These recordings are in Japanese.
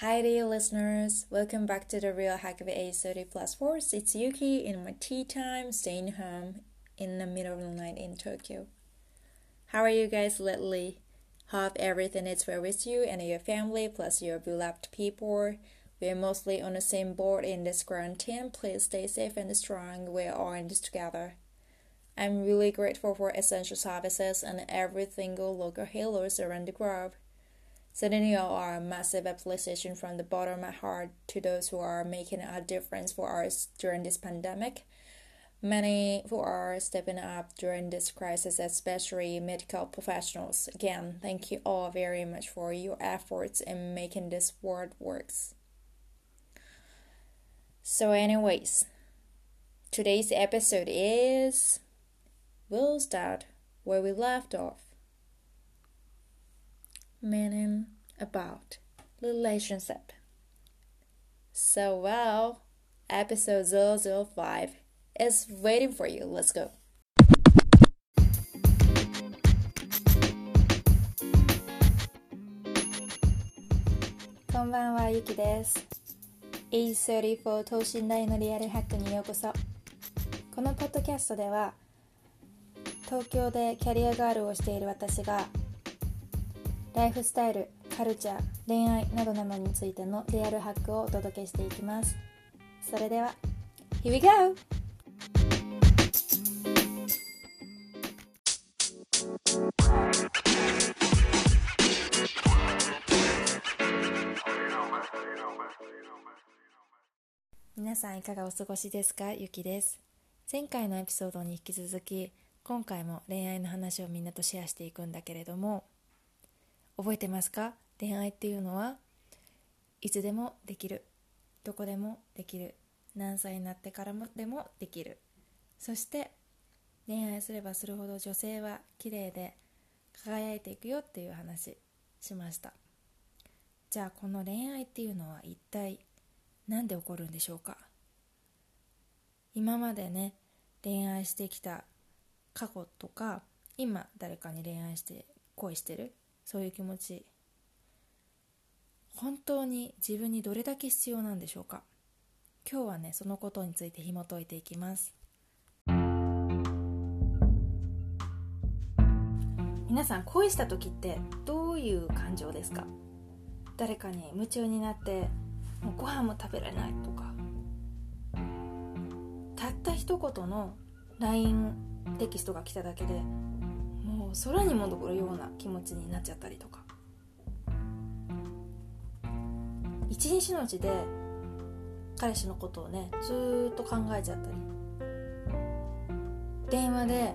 Hi there, listeners, welcome back to the Real Hack of A30 Plus Force. It's Yuki in my tea time, staying home in the middle of the night in Tokyo. How are you guys lately? Hope everything is well with you and your family, plus your beloved people. We're mostly on the same board in this quarantine. Please stay safe and strong. We're all in this together. I'm really grateful for essential services and every single local healers around the globe. Sending you all a massive appreciation from the bottom of my heart to those who are making a difference for us during this pandemic. Many who are stepping up during this crisis, especially medical professionals. Again, thank you all very much for your efforts in making this world works. So, anyways, today's episode is We'll start where we left off. Meaning about relationship. So, well, episode 005 is waiting for you. Let's go. こんばんは、ゆきです。A34 等身大のリアルハックにようこそ。このポッドキャストでは、東京でキャリアガールをしている私が、ライフスタイル、カルチャー、恋愛などなどについてのリアルハックをお届けしていきます。それでは、Here we go! 皆さんいかがお過ごしですか？ゆきです前回のエピソードに引き続き今回も恋愛の話をみんなとシェアしていくんだけれども覚えてますか？恋愛っていうのはいつでもできる。どこでもできる。何歳になってからもでもできる。そして恋愛すればするほど女性は綺麗で輝いていくよっていう話しました。じゃあこの恋愛っていうのは一体何で起こるんでしょうか？今までね恋愛してきた過去とか今誰かに恋愛して恋してる？そういう気持ち本当に自分にどれだけ必要なんでしょうか？今日はねそのことについて紐解いていきます。皆さん恋した時ってどういう感情ですか？誰かに夢中になってもうご飯も食べられないとか。たった一言の LINE テキストが来ただけでもう空に戻るような気持ちになっちゃったりとか。一日のうちで彼氏のことをねずっと考えちゃったり。電話で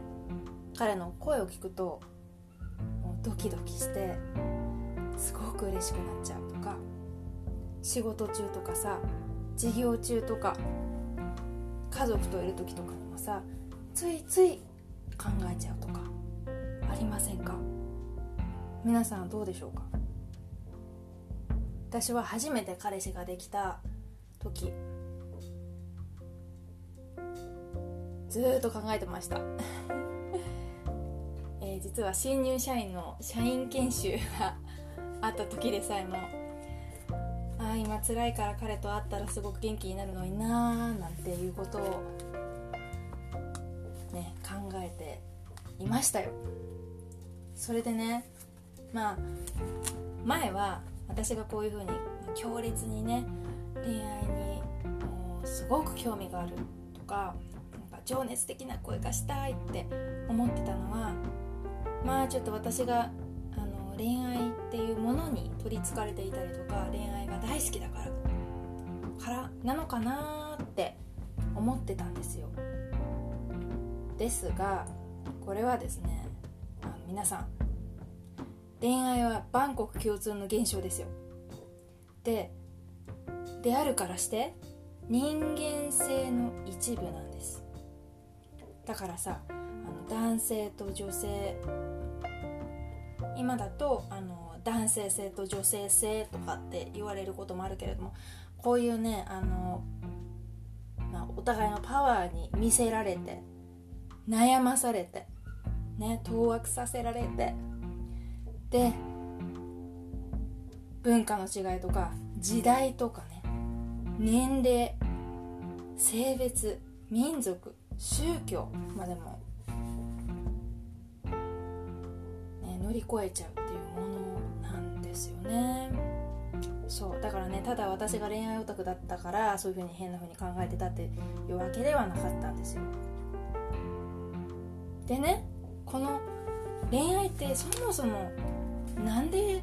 彼の声を聞くともうドキドキしてすごく嬉しくなっちゃうとか仕事中とかさ授業中とか家族といる時とかにもさついつい考えちゃうとかありませんか？皆さんどうでしょうか？私は初めて彼氏ができた時ずっと考えてました。えー実は新入社員の社員研修があった時でさえもああ今辛いから彼と会ったらすごく元気になるのになーなんていうことをね考えていましたよ。それでねまあ前は私がこういう風に強烈にね恋愛にすごく興味があるとかなんか情熱的な恋がしたいって思ってたのはまあちょっと私があの恋愛っていうものに取りつかれていたりとか恋愛が大好きだからからなのかなって思ってたんですよ。ですがこれはですね皆さん恋愛は万国共通の現象ですよ。でであるからして人間性の一部なんです。だからさあの男性と女性今だとあの男性性と女性性とかって言われることもあるけれどもこういうねあの、まあ、お互いのパワーに見せられて悩まされてね当惑させられてで文化の違いとか時代とかね年齢性別民族宗教までも、ね、乗り越えちゃうっていうものなんですよね。そうだからねただ私が恋愛オタクだったからそういう風に変な風に考えてたっていうわけではなかったんですよ。でねこの恋愛ってそもそもなんで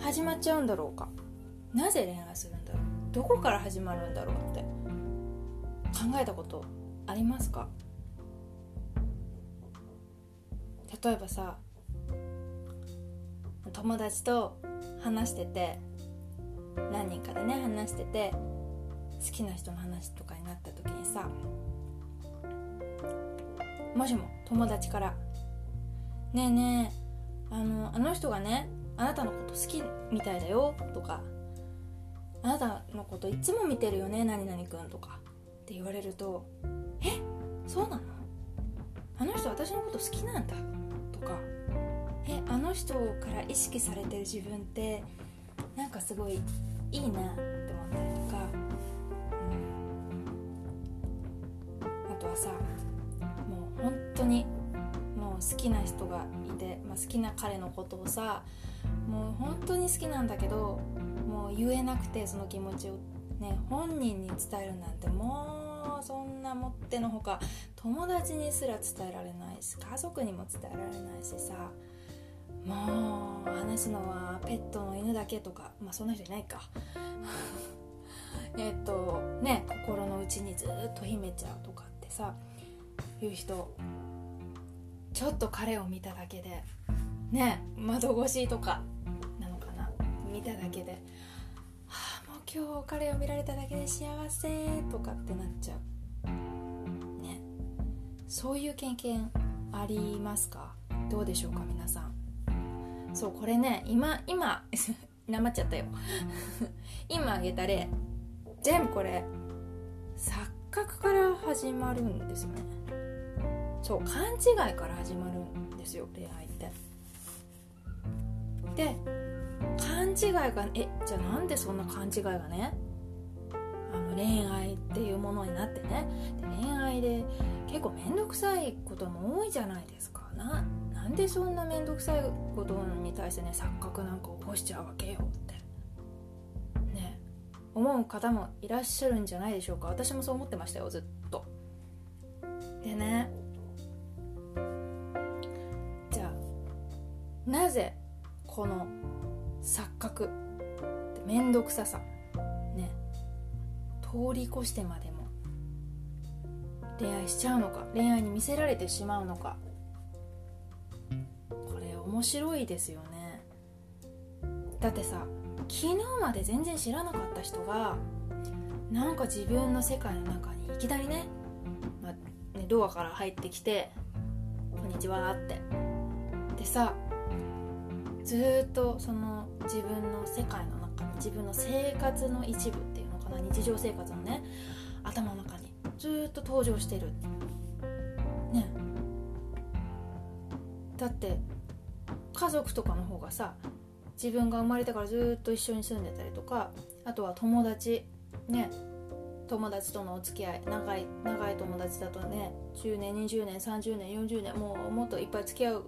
始まっちゃうんだろうか。なぜ恋愛するんだろう。どこから始まるんだろうって。考えたことありますか？例えばさ友達と話してて何人かでね話してて好きな人の話とかになった時にさもしも友達から「ねえねえあのあの人がねあなたのこと好きみたいだよ」とか「あなたのこといつも見てるよね何々くん」とかって言われると「えそうなの？あの人私のこと好きなんだ」とか「えあの人から意識されてる自分ってなんかすごいいいな」って思ったりとか、うん、あとはさもう本当に好きな人がいて、まあ、好きな彼のことをさもう本当に好きなんだけどもう言えなくてその気持ちをね本人に伝えるなんてもうそんなもってのほか友達にすら伝えられないし家族にも伝えられないしさもう話すのはペットの犬だけとかまあそんな人いないか。えっとね心の内にずっと秘めちゃうとかってさいう人ちょっと彼を見ただけでね窓越しとかなのかな。見ただけではあもう今日彼を見られただけで幸せとかってなっちゃう。ね。そういう経験ありますか？どうでしょうか皆さん。そうこれね今今 なまっちゃったよ。今あげた例。全部これ錯覚から始まるんですよね。そう勘違いから始まるんですよ恋愛って。で勘違いがえじゃあなんでそんな勘違いがねあの恋愛っていうものになってね。恋愛で結構面倒くさいことも多いじゃないですか。ななんでそんな面倒くさいことに対してね錯覚なんか起こしちゃうわけよって。ね思う方もいらっしゃるんじゃないでしょうか。私もそう思ってましたよずっと。でねなぜこの錯覚面倒くささね通り越してまでも恋愛しちゃうのか恋愛に見せられてしまうのかこれ面白いですよね。だってさ昨日まで全然知らなかった人がなんか自分の世界の中にいきなりね,、まあ、ねドアから入ってきて「こんにちは」って。でさずっとその自分の世界の中に自分の生活の一部っていうのかな日常生活のね頭の中にずっと登場してる。ね。だって家族とかの方がさ自分が生まれてからずっと一緒に住んでたりとかあとは友達ね。友達とのお付き合い長い長い友達だとね10年20年30年40年もうもっといっぱい付き合う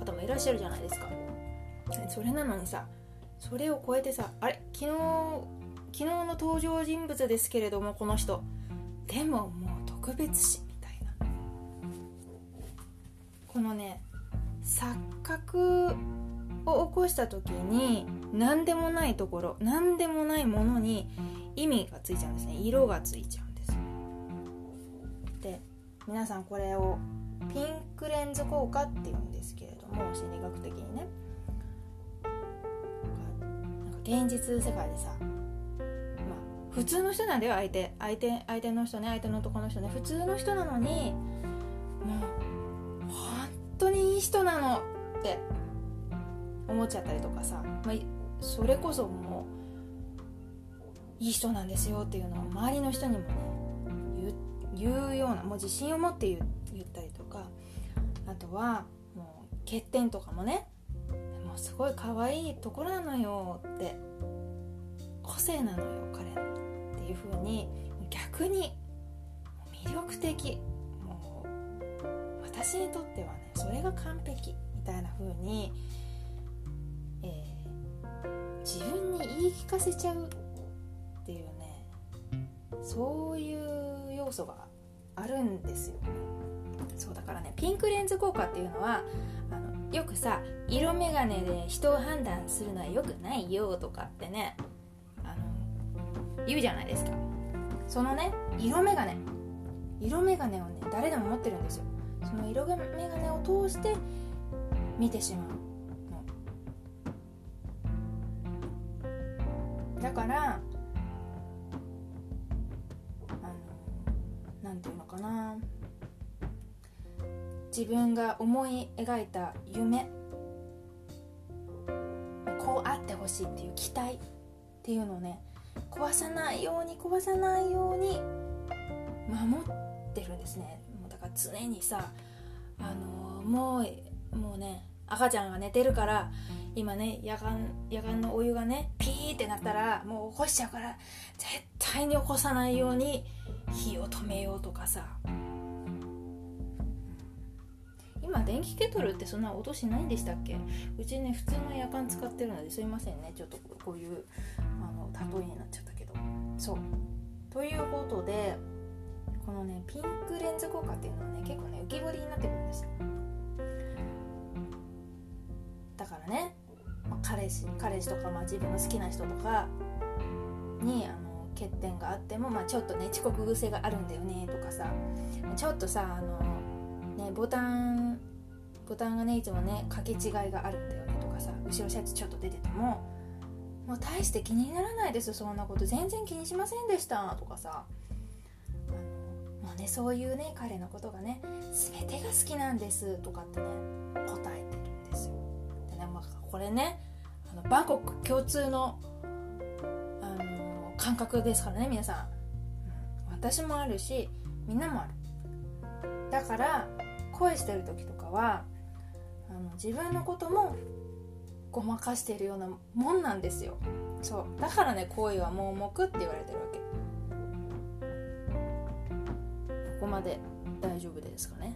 方もいらっしゃるじゃないですか。それなのにさそれを超えてさあれ？昨日昨日の登場人物ですけれどもこの人。でももう特別視みたいな。このね錯覚を起こした時に何でもないところ何でもないものに意味がついちゃうんですね。色がついちゃうんですで皆さんこれをピンクレンズ効果っていうんですけれども心理学的にね。現実世界でさ、まあ、普通の人なんだよ相手。相手相手の人ね相手の男の人ね。普通の人なのにもう本当にいい人なのって思っちゃったりとかさ、まあ、それこそもういい人なんですよっていうのを周りの人にもね言うようなもう自信を持って言言ったりとか。あとはもう欠点とかもねもうすごい可愛いところなのよってこっ性なのよ彼のっていう風に。逆に魅力的。もう私にとってはねそれが完璧みたいな風に、えー、自分に言い聞かせちゃうっていうねそういう要素があるんですよ。そうだからねピンクレンズ効果っていうのはあのよくさ色眼鏡で人を判断するのはよくないよとかってねあの言うじゃないですか。そのね色眼鏡。色眼鏡をね誰でも持ってるんですよ。その色眼鏡を通して見てしまうの。だからあのなんていうのかな自分が思い描いた夢こうあってほしいっていう期待っていうのをね壊さないように壊さないように守ってるんですね。もうだから常にさあのー、もうもうね赤ちゃんが寝てるから今ね夜間夜間のお湯がねピーってなったらもう起こしちゃうから絶対に起こさないように火を止めようとかさ電気ケトルってそんな音しないんでしたっけ？うちね普通の夜間使ってるのですいませんね。ちょっとこういうあの例えになっちゃったけど。そう。ということでこのねピンクレンズ効果っていうのはね結構ね浮き彫りになってくるんですよ。だからね、まあ、彼氏彼氏とか、まあ、自分の好きな人とかにあの欠点があっても、まあ、ちょっとね遅刻癖があるんだよねとかさ。ちょっとさあのねボタンボタンがねいつもね掛け違いがあるんだよねとかさ後ろシャツちょっと出てても。もう大して気にならないですそんなこと。全然気にしませんでしたとかさ。もうねそういうね彼のことがね全てが好きなんですとかってね答えてるんですよ。でね、まあ、これねあのバンコク共通のあの感覚ですからね皆さん、私もあるしみんなもある。だから恋してる時とかはあの自分のこともごまかしているようなもんなんですよ。そう。だからね恋は盲目って言われてるわけ。ここまで大丈夫ですかね。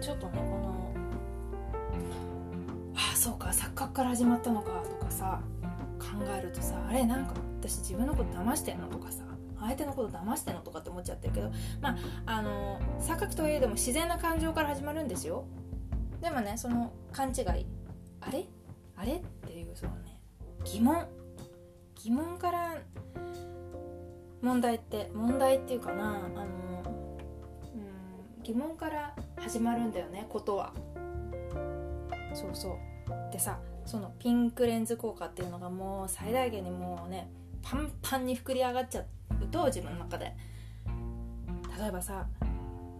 ちょっとねこのああそうか錯覚から始まったのかとかさ考えるとさあれなんか私自分のこと騙してんのとかさ。相手のこと騙してんのとかって思っちゃってるけどまああの錯覚といえども自然な感情から始まるんですよ。でもねその勘違いあれ？あれ？っていうそのね疑問。疑問から問題って問題っていうかなあのうん疑問から始まるんだよねことは。そうそう。でさそのピンクレンズ効果っていうのがもう最大限にもうねパンパンに膨り上がっちゃと自分の中で。例えばさ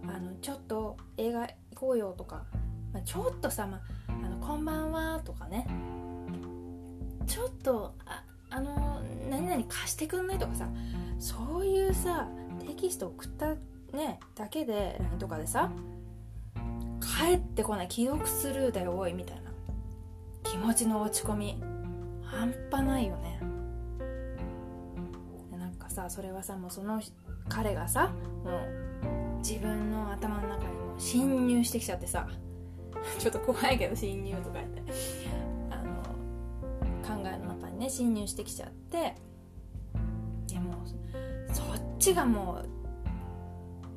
あのちょっと映画行こうよとか、まあ、ちょっとさ、まあの「こんばんは」とかね。ちょっとああの何々貸してくんないとかさそういうさテキスト送ったねだけで LINE とかでさ帰ってこない既読スルーだよおいみたいな。気持ちの落ち込み半端ないよね。さそれはさもうその彼がさもう自分の頭の中にも侵入してきちゃってさ ちょっと怖いけど侵入とか言って。あの考えの中にね侵入してきちゃって。でもそっちがもう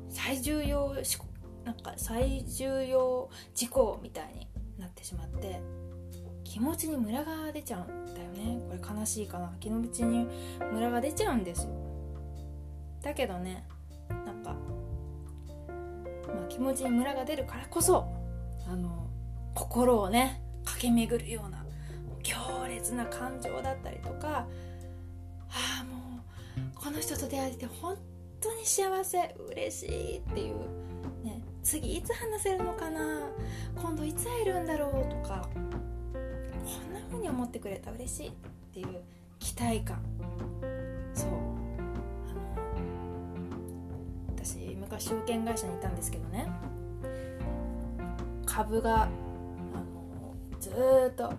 最重要なんか最重要事項みたいになってしまって気持ちにムラが出ちゃうんだよね。これ悲しいかな。気持ちにムラが出ちゃうんですよ。だけどね。なんか、まあ、気持ちにムラが出るからこそあの心をね駆け巡るような強烈な感情だったりとかああもうこの人と出会えて本当に幸せ嬉しいっていう、ね、次いつ話せるのかな今度いつ会えるんだろうとかこんな風に思ってくれた嬉しいっていう期待感。そう。あの私昔証券会社にいたんですけどね。株があのずっと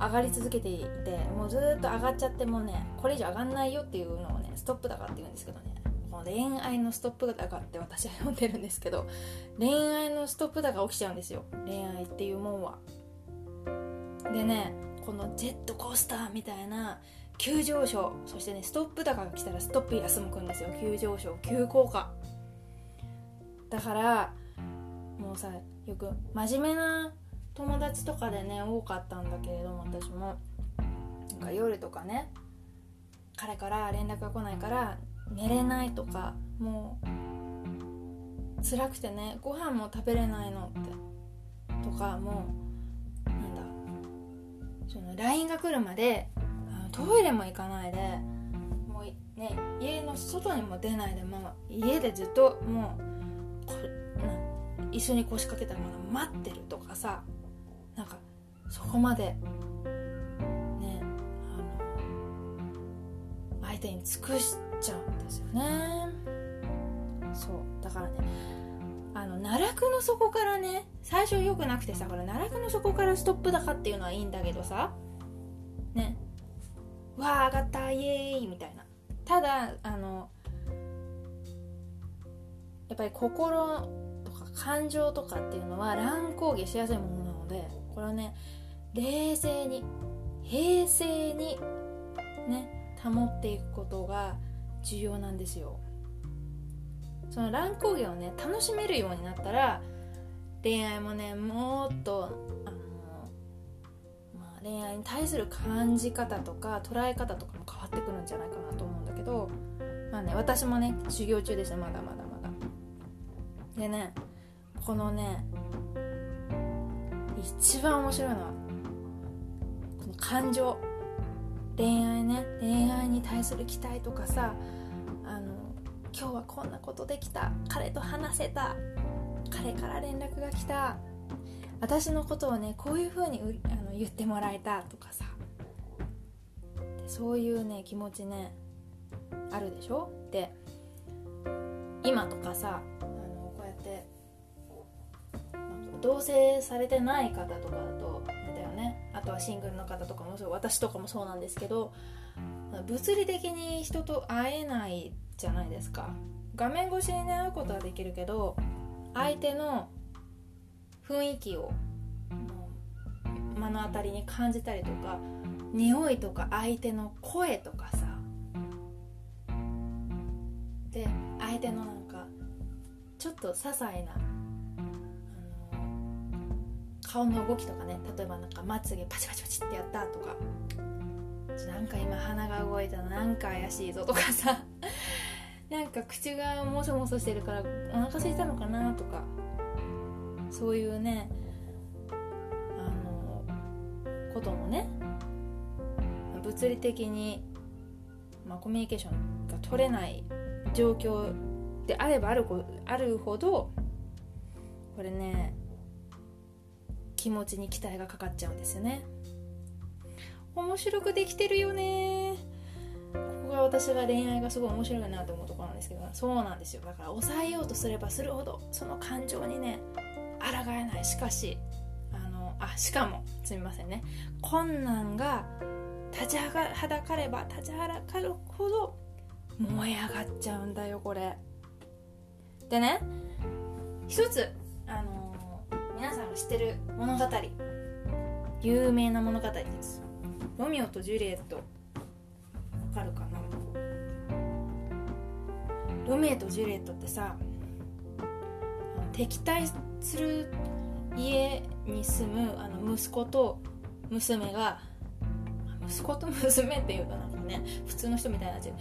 上がり続けていてもうずっと上がっちゃってもうねこれ以上上がんないよっていうのをねストップ高って言うんですけどね。この恋愛のストップ高って私は呼んでるんですけど恋愛のストップ高起きちゃうんですよ。恋愛っていうもんは。でねこのジェットコースターみたいな急上昇そしてねストップ高が来たらストップ休むくんですよ。急上昇急降下。だからもうさよく真面目な友達とかでね多かったんだけれども私も。なんか夜とかね彼から連絡が来ないから寝れないとかもう辛くてねご飯も食べれないのって。とかもうなんだその LINE が来るまでトイレも行かないでもうね家の外にも出ないで、まあ、家でずっともうこ椅子に腰掛けたまま待ってるとかさなんかそこまでねあの相手に尽くしちゃうんですよね。そう。だからねあの奈落の底からね最初良くなくてさこれ奈落の底からストップ高っていうのはいいんだけどさねわあ上がったイエーイみたいな。ただあのやっぱり心とか感情とかっていうのは乱高下しやすいものなのでこれをね冷静に平静にね保っていくことが重要なんですよ。その乱高下をね楽しめるようになったら恋愛もねもっとあの、まあ、恋愛に対する感じ方とか捉え方とかも変わってくるんじゃないかなと思うんだけどまあね私もね修行中ですよまだまだ。でねこのね一番面白いのはこの感情。恋愛ね恋愛に対する期待とかさあの今日はこんなことできた彼と話せた彼から連絡が来た私のことをねこういう風にあの言ってもらえたとかさそういうね気持ちねあるでしょ？で今とかさって同棲されてない方とかだとだよね。あとはシングルの方とかもそう私とかもそうなんですけど物理的に人と会えないじゃないですか。画面越しにね会うことはできるけど相手の雰囲気を目の当たりに感じたりとか匂いとか相手の声とかさ。で相手のなんかちょっと些細な顔の動きとかね例えばなんかまつげパチパチパチってやったとかなんか今鼻が動いたのなんか怪しいぞとかさ なんか口がもそもそしてるからお腹空いたのかなとかそういうねあのこともね物理的に、まあ、コミュニケーションが取れない状況であればあるあるほどこれね気持ちに期待がかかっちゃうんですよね。面白くできてるよね。ここが私が恋愛がすごい面白いなと思うところなんですけどそうなんですよ。だから抑えようとすればするほどその感情にね抗えない。しかしあのあしかもすみませんね。困難が立ちはだかれば立ちはだかるほど燃え上がっちゃうんだよこれ。でね一つあの皆さんが知ってる物語。有名な物語です。ロミオとジュリエット。わかるかな？ロミオとジュリエットってさ敵対する家に住むあの息子と娘が息子と娘っていうとなんかね普通の人みたいなっちゃ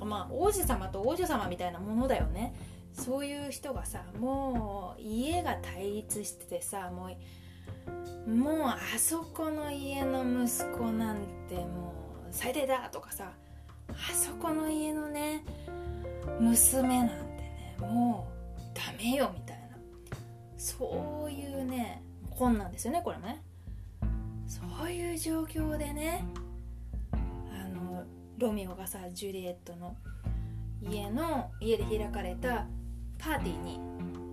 うまあ王子様と王女様みたいなものだよね。そういう人がさもう家が対立しててさもうもうあそこの家の息子なんてもう最低だとかさあそこの家のね娘なんてねもうダメよみたいな。そういうね本なんですよねこれもね。そういう状況でねあのロミオがさジュリエットの家の家で開かれたパーティーに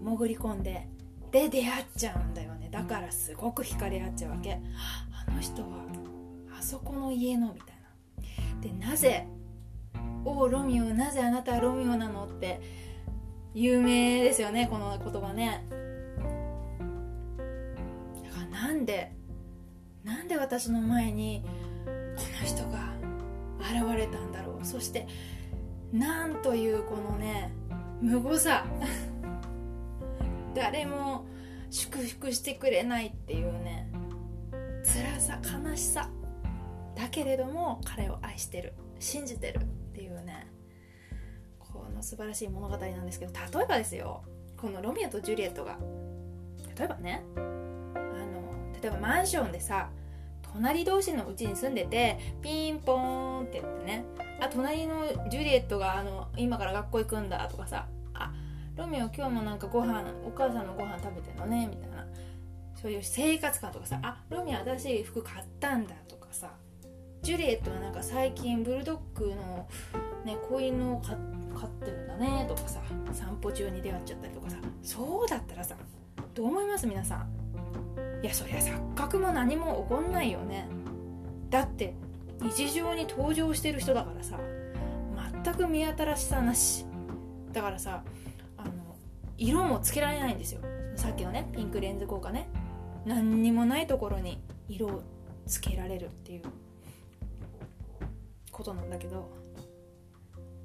潜り込んでで出会っちゃうんだよね。だからすごく惹かれ合っちゃうわけ。あの人はあそこの家のみたいな。でなぜ「おおロミオなぜあなたはロミオなの?」って有名ですよねこの言葉ね。だからなんでなんで私の前にこの人が現れたんだろう。そしてなんというこのね無誤さ。誰も祝福してくれないっていうね。辛さ悲しさ。だけれども彼を愛してる。信じてるっていうね。この素晴らしい物語なんですけど例えばですよ。このロミオとジュリエットが。例えばね。あの例えばマンションでさ隣同士のうちに住んでてピンポーンって言ってね。あ隣のジュリエットがあの今から学校行くんだとかさ。あロミオ今日もなんかご飯お母さんのご飯食べてんのねみたいな。そういう生活感とかさ。あロミオ新しい服買ったんだとかさ。ジュリエットはなんか最近ブルドッグの、ね、子犬を飼ってるんだねとかさ。散歩中に出会っちゃったりとかさ。そうだったらさどう思います皆さん？いやそりゃ錯覚も何も起こんないよね。だって日常に登場してる人だからさ全く見新しさなし。だからさあの色もつけられないんですよ。さっきのねピンクレンズ効果ね。何にもないところに色をつけられるっていうことなんだけど。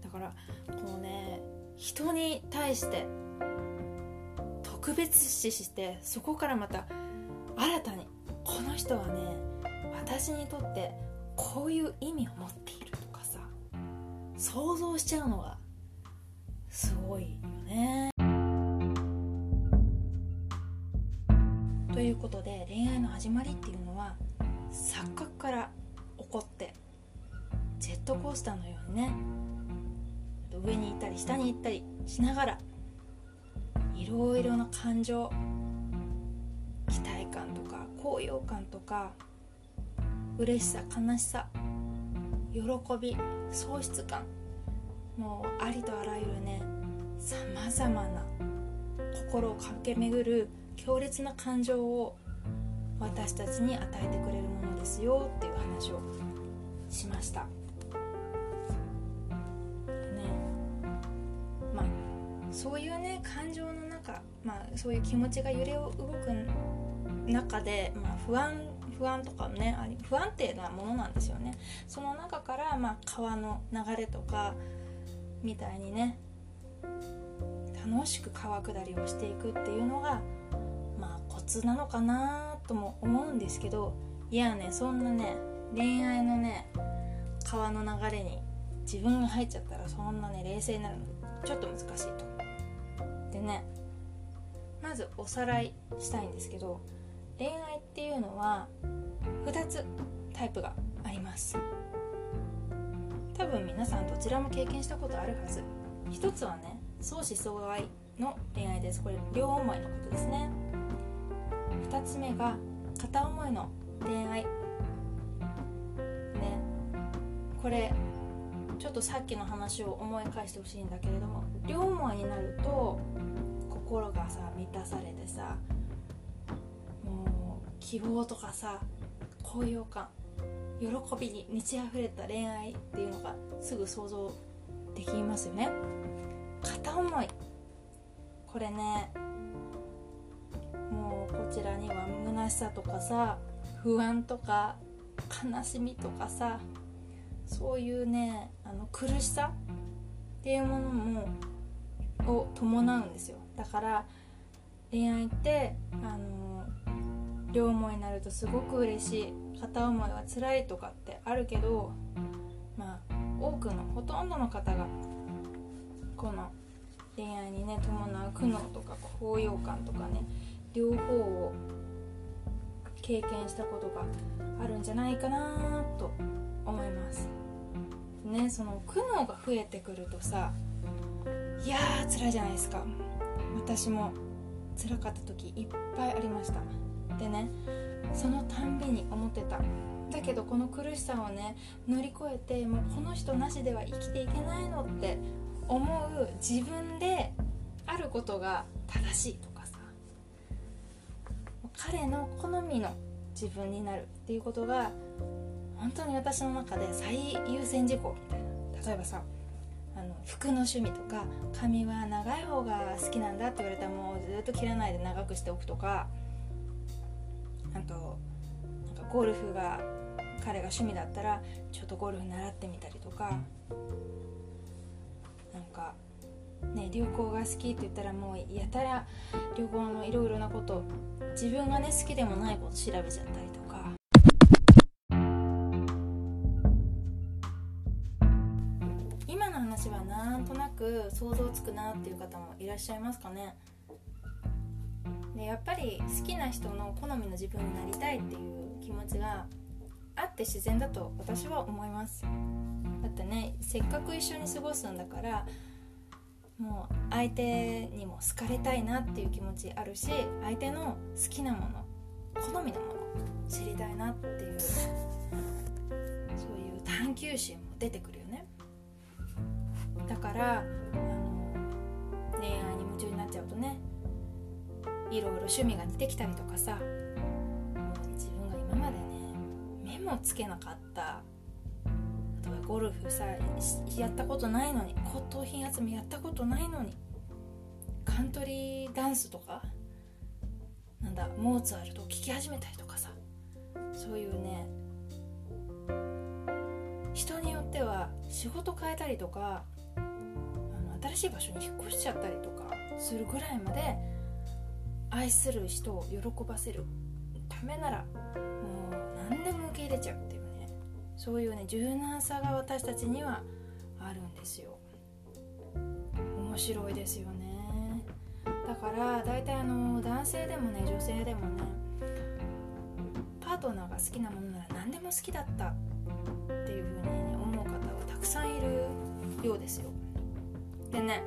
だからこうね人に対して特別視してそこからまた新たにこの人はね私にとってこういう意味を持っているとかさ想像しちゃうのがすごいよね。ということで恋愛の始まりっていうのは錯覚から起こってジェットコースターのようにね上に行ったり下に行ったりしながらいろいろな感情期待感とか高揚感とか嬉しさ悲しさ喜び喪失感もうありとあらゆるねさまざまな心を駆け巡る強烈な感情を私たちに与えてくれるものですよっていう話をしました。ねまあそういうね感情の中、まあ、そういう気持ちが揺れを動く中で、まあ、不安不安とかね不安定なものなんですよねその中から、まあ、川の流れとかみたいにね楽しく川下りをしていくっていうのがまあコツなのかなとも思うんですけどいやねそんなね恋愛のね川の流れに自分が入っちゃったらそんなね冷静になるのちょっと難しいと。でねまずおさらいしたいんですけど恋愛っていうのは2つタイプがあります。多分皆さんどちらも経験したことあるはず。一つはね相思相愛の恋愛です。これ両思いのことですね。2つ目が片思いの恋愛。ね。これちょっとさっきの話を思い返してほしいんだけれども両思いになると心がさ満たされてさもう希望とかさ高揚感喜びに満ち溢れた恋愛っていうのがすぐ想像できますよね。片思い。これねもうこちらには虚しさとかさ不安とか悲しみとかさそういうねあの苦しさっていうものもを伴うんですよ。だから恋愛ってあの両思いになるとすごく嬉しい。片思いは辛いとかってあるけどまあ多くのほとんどの方がこの恋愛にね伴う苦悩とか高揚感とかね両方を経験したことがあるんじゃないかなと思います。ねその苦悩が増えてくるとさいやー辛いじゃないですか。私も辛かった時いっぱいありました。ってねそのたんびに思ってた。だけどこの苦しさをね乗り越えてもうこの人なしでは生きていけないのって思う自分であることが正しいとかさ。彼の好みの自分になるっていうことが本当に私の中で最優先事項みたいな。例えばさ服の趣味とか髪は長い方が好きなんだって言われたらもうずっと切らないで長くしておくとかあとなんかゴルフが彼が趣味だったらちょっとゴルフ習ってみたりとかなんかね旅行が好きって言ったらもうやたら旅行のいろいろなこと自分がね好きでもないこと調べちゃったりく想像つくなっていう方もいらっしゃいますかね。でやっぱり好きな人の好みの自分になりたいっていう気持ちがあって自然だと私は思います。だってねせっかく一緒に過ごすんだからもう相手にも好かれたいなっていう気持ちあるし相手の好きなもの好みのもの知りたいなっていうそういう探求心も出てくるからあの恋愛に夢中になっちゃうとねいろいろ趣味が似てきたりとかさ自分が今までね目もつけなかったゴルフさやったことないのに骨董品集めやったことないのにカントリーダンスとかなんだモーツァルトを聴き始めたりとかさそういうね人によっては仕事変えたりとか新しい場所に引っ越しちゃったりとかするぐらいまで愛する人を喜ばせるためならもう何でも受け入れちゃうっていうねそういうね柔軟さが私たちにはあるんですよ。面白いですよね。だから大体あの男性でもね女性でもねパートナーが好きなものなら何でも好きだったっていうふうに、ね、思う方はたくさんいるようですよ。でね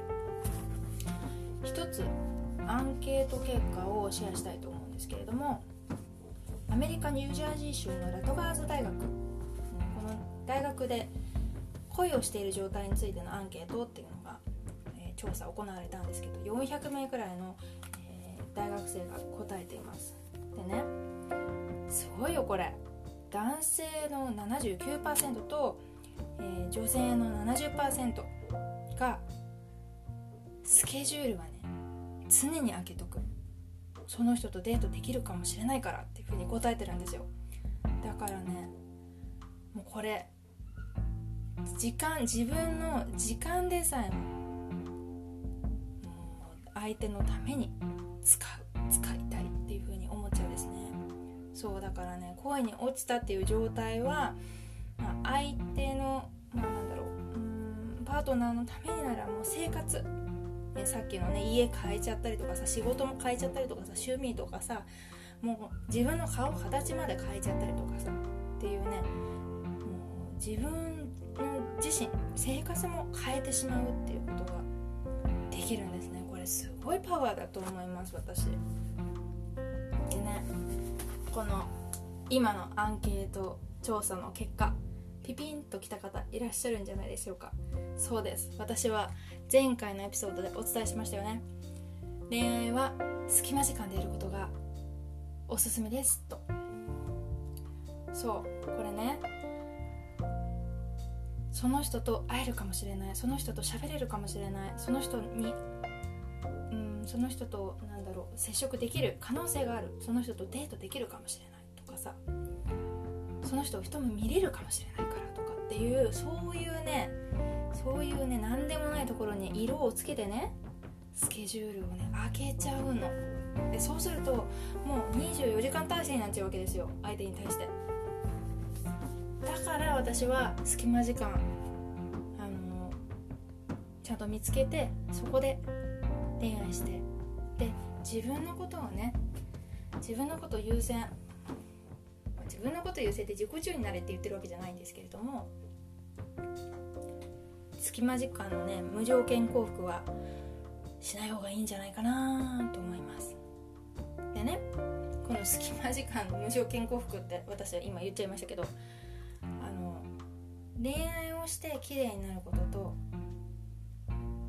一つアンケート結果をシェアしたいと思うんですけれどもアメリカニュージャージー州のラトガーズ大学。この大学で恋をしている状態についてのアンケートっていうのが、えー、調査行われたんですけど400名くらいの、えー、大学生が答えています。でねすごいよこれ。男性の79%と、えー、女性の70%スケジュールはね常に空けとく。その人とデートできるかもしれないからっていうふうに答えてるんですよ。だからねもうこれ時間自分の時間でさえも相手のために使う使いたいっていう風に思っちゃうですね。そうだからね恋に落ちたっていう状態は、まあ、相手の、まあ、なんだろううんパートナーのためにならもう生活ね、さっきのね家変えちゃったりとかさ仕事も変えちゃったりとかさ趣味とかさもう自分の顔形まで変えちゃったりとかさっていうねもう自分自身生活も変えてしまうっていうことができるんですね。これすごいパワーだと思います私。でねこの今のアンケート調査の結果。ピピンときた方いらっしゃるんじゃないでしょうか。そうです。私は前回のエピソードでお伝えしましたよね。恋愛は隙間時間でやることがおすすめです。と。そう。これね。その人と会えるかもしれない。その人と喋れるかもしれない。その人にうんその人となんだろう。接触できる可能性がある。その人とデートできるかもしれない。とかさ。その人を一目見れるかもしれないからとかっていうそういうねそういうね何でもないところに色をつけてねスケジュールをね開けちゃうの。でそうするともう24時間体制になっちゃうわけですよ相手に対して。だから私は隙間時間あのちゃんと見つけてそこで恋愛して。で自分のことをね自分のことを優先分のことを優先って自己中になれって言ってるわけじゃないんですけれども隙間時間のね無条件幸福はしない方がいいんじゃないかなと思います。でねこの隙間時間の無条件幸福って私は今言っちゃいましたけどあの恋愛をして綺麗になることと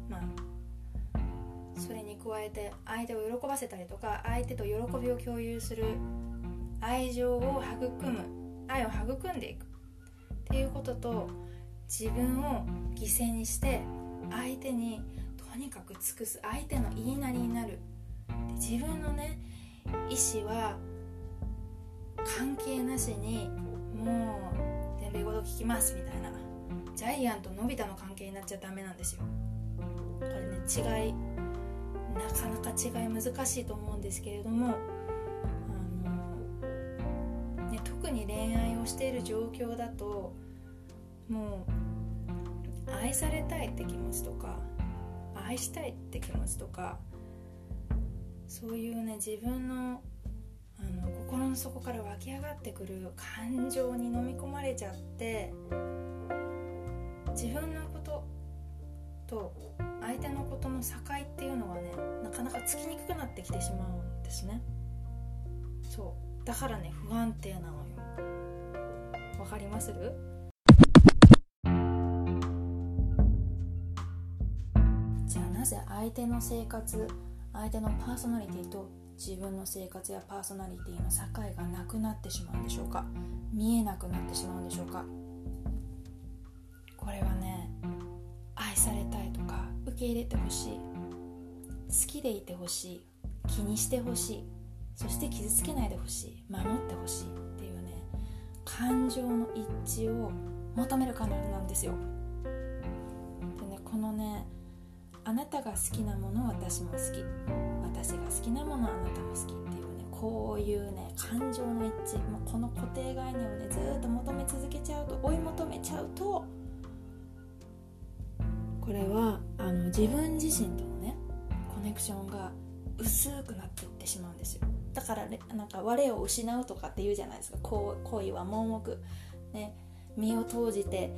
まあそれに加えて相手を喜ばせたりとか相手と喜びを共有する愛情を育む愛を育んでいく。っていうことと自分を犠牲にして相手にとにかく尽くす相手の言いなりになる。自分のね意思は関係なしにもう天秤ごと聞きますみたいな。ジャイアンとのび太の関係になっちゃダメなんですよ。これね違いなかなか違い難しいと思うんですけれどもをしている状況だともう愛されたいって気持ちとか愛したいって気持ちとかそういうね自分のあの心の底から湧き上がってくる感情に飲み込まれちゃって自分のことと相手のことの境っていうのがねなかなかつきにくくなってきてしまうんですね。そう。だからね不安定なのよ。わかりますじゃあなぜ相手の生活相手のパーソナリティと自分の生活やパーソナリティの境がなくなってしまうんでしょうか？見えなくなってしまうんでしょうか？これはね愛されたいとか受け入れてほしい好きでいてほしい気にしてほしいそして傷つけないでほしい守ってほしい。感情の一致を求めるカナルなんですよ。でねこのねあなたが好きなもの私も好き。私が好きなものあなたも好きっていうねこういうね感情の一致。もうこの固定概念をねずっと求め続けちゃうと追い求めちゃうとこれはあの自分自身とのねコネクションが薄くなっていってしまうんですよ。だからなんか我を失うとかって言うじゃないですか。恋は盲目。ね。身を投じて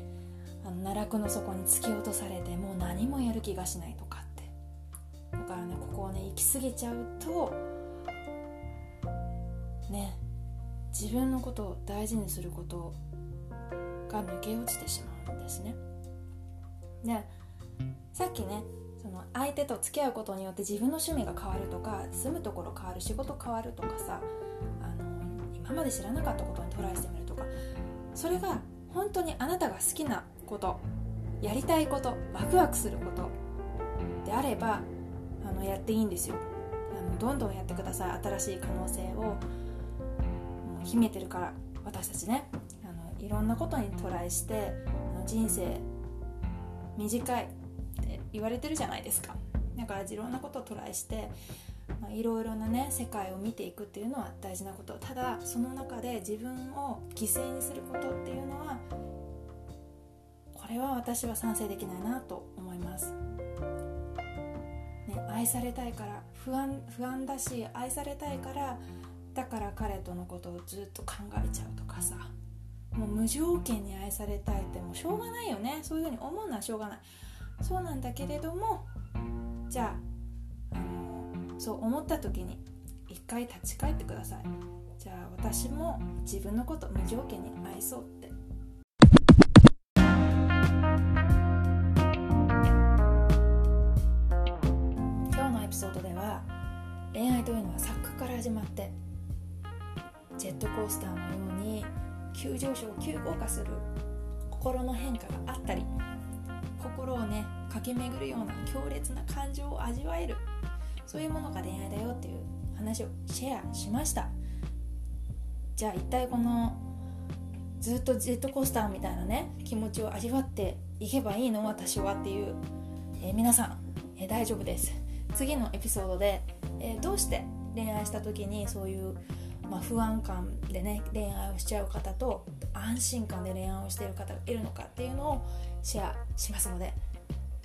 あの奈落の底に突き落とされてもう何もやる気がしないとかって。だからねここをね行き過ぎちゃうとね自分のことを大事にすることが抜け落ちてしまうんですね。でさっきねその相手と付き合うことによって自分の趣味が変わるとか住むところ変わる仕事変わるとかさあの今まで知らなかったことにトライしてみるとかそれが本当にあなたが好きなことやりたいことワクワクすることであればあのやっていいんですよ。あのどんどんやってください。新しい可能性を秘めてるから私たちね。あのいろんなことにトライしてあの人生短い言われてるじゃないですか。だからいろんなことをトライして、いろいろなね世界を見ていくっていうのは大事なこと。ただその中で自分を犠牲にすることっていうのはこれは私は賛成できないなと思います、ね、愛されたいから不安不安だし愛されたいからだから彼とのことをずっと考えちゃうとかさ。もう無条件に愛されたいってもうしょうがないよね。そういうふうに思うのはしょうがない。そうなんだけれどもじゃあ、あのそう思った時に一回立ち返ってください。じゃあ私も自分のこと無条件に愛そうって。今日のエピソードでは恋愛というのは作家から始まってジェットコースターのように急上昇急降下する心の変化があったり心をね駆け巡るような強烈な感情を味わえるそういうものが恋愛だよっていう話をシェアしました。じゃあ一体このずっとジェットコースターみたいなね気持ちを味わっていけばいいの私はっていう、えー、皆さん、えー、大丈夫です。次のエピソードで、えー、どうして恋愛した時にそういうまあ、不安感でね恋愛をしちゃう方と安心感で恋愛をしている方がいるのかっていうのをシェアしますので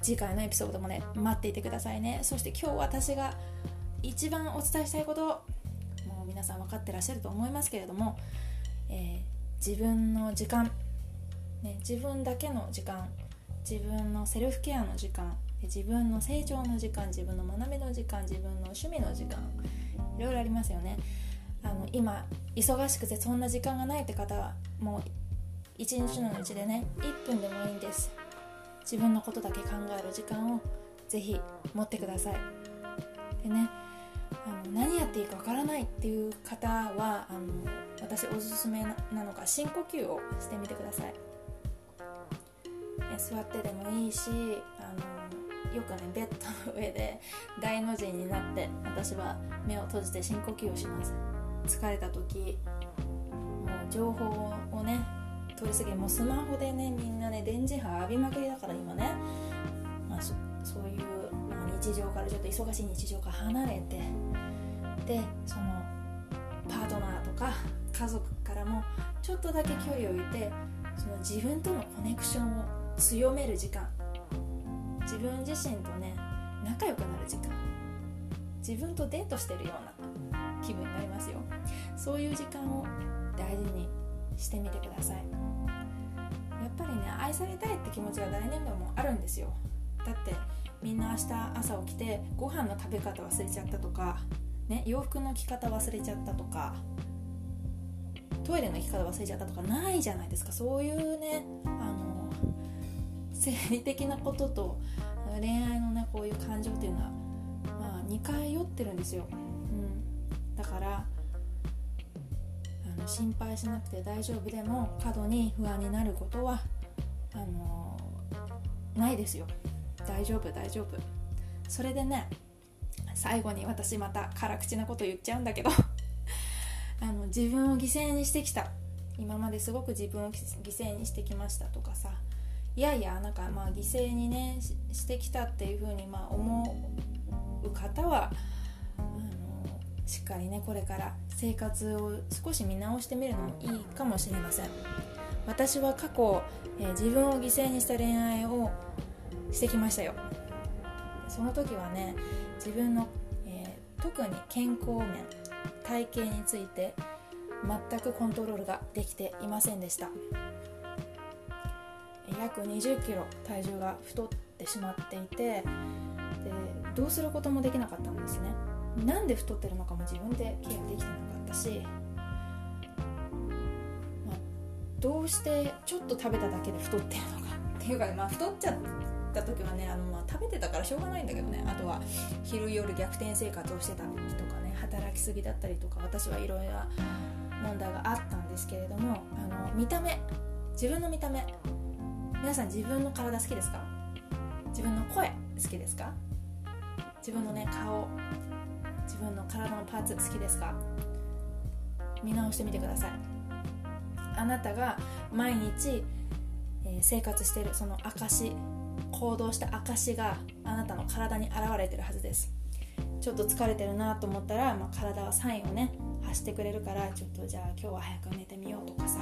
次回のエピソードもね待っていてくださいね。そして今日私が一番お伝えしたいこともう皆さん分かってらっしゃると思いますけれども、えー、自分の時間、ね、自分だけの時間自分のセルフケアの時間自分の成長の時間自分の学びの時間自分の趣味の時間いろいろありますよね。あの今忙しくてそんな時間がないって方はもう一日のうちでね1分でもいいんです。自分のことだけ考える時間をぜひ持ってください。でねあの何やっていいかわからないっていう方はあの私おすすめなのが深呼吸をしてみてください。座ってでもいいしあのよくねベッドの上で大の字になって私は目を閉じて深呼吸をします。疲れた時もう情報をね取りすぎもうスマホでねみんなね電磁波浴びまくりだから今ね、まあ、そそういう、まあ、日常からちょっと忙しい日常から離れてでそのパートナーとか家族からもちょっとだけ距離を置いてその自分とのコネクションを強める時間。自分自身とね仲良くなる時間。自分とデートしてるような。気分になりますよ。そういう時間を大事にしてみてください。やっぱりね愛されたいって気持ちは誰にでもあるんですよ。だってみんな明日朝起きてご飯の食べ方忘れちゃったとか、ね、洋服の着方忘れちゃったとかトイレの行き方忘れちゃったとかないじゃないですか。そういうねあの生理的なことと恋愛のねこういう感情っていうのは、まあ、似通ってるんですよ、心配しなくて大丈夫でも過度に不安になることはあのないですよ。大丈夫大丈夫。それでね最後に私また辛口なこと言っちゃうんだけど あの自分を犠牲にしてきた。今まですごく自分を犠牲にしてきましたとかさ。いやいやなんかまあ犠牲にねしてきたっていうふうにまあ思う方はしっかりねこれから生活を少し見直してみるのもいいかもしれません。私は過去、えー、自分を犠牲にした恋愛をしてきましたよ。その時はね自分の、えー、特に健康面体型について全くコントロールができていませんでした。約2 0キロ体重が太ってしまっていてでどうすることもできなかったんですね。なんで太ってるのかも自分でケアできてなかったし、まあ、どうしてちょっと食べただけで太ってるのかっていうか、まあ、太っちゃった時はねあの、まあ、食べてたからしょうがないんだけどね。あとは昼夜逆転生活をしてた時とかね働きすぎだったりとか私はいろいろな問題があったんですけれどもあの見た目自分の見た目皆さん自分の体好きですか？自分の声好きですか？自分のね顔自分の体のパーツ好きですか？見直してみてください。あなたが毎日、え、生活しているその証行動した証があなたの体に現れてるはずです。ちょっと疲れてるなと思ったら、まあ、体はサインをね発してくれるからちょっとじゃあ今日は早く寝てみようとかさ。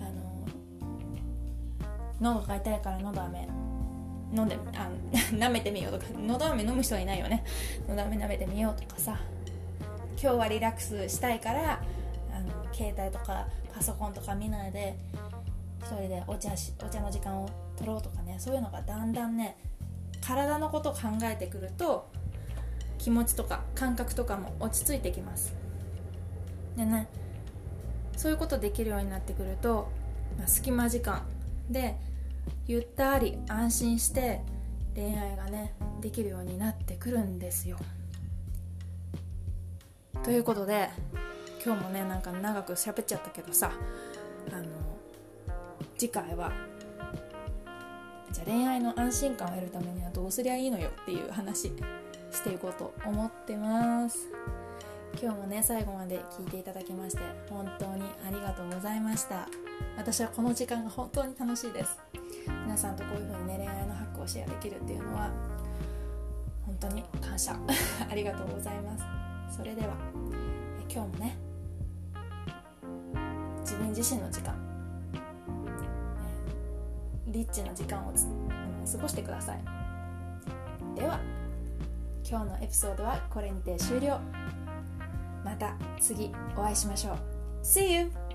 あの喉が痛いから喉飴飲んであ 舐めてみようとか喉飴飲む人はいないよね。喉飴舐めてみようとかさ。今日はリラックスしたいからあの携帯とかパソコンとか見ないで一人でお茶しお茶の時間を取ろうとかね。そういうのがだんだんね体のことを考えてくると気持ちとか感覚とかも落ち着いてきます。でねそういうことできるようになってくると、まあ、隙間時間でゆったり安心して恋愛がねできるようになってくるんですよ。ということで今日もねなんか長く喋っちゃったけどさあの次回はじゃあ恋愛の安心感を得るためにはどうすりゃいいのよ？っていう話していこうと思ってます。今日もね最後まで聞いていただきまして本当にありがとうございました。私はこの時間が本当に楽しいです。皆さんとこういう風にね恋愛のハックをシェアできるっていうのは本当に感謝。ありがとうございます。それでは今日もね自分自身の時間リッチな時間を過ごしてください。では今日のエピソードはこれにて終了。また次お会いしましょう。See you!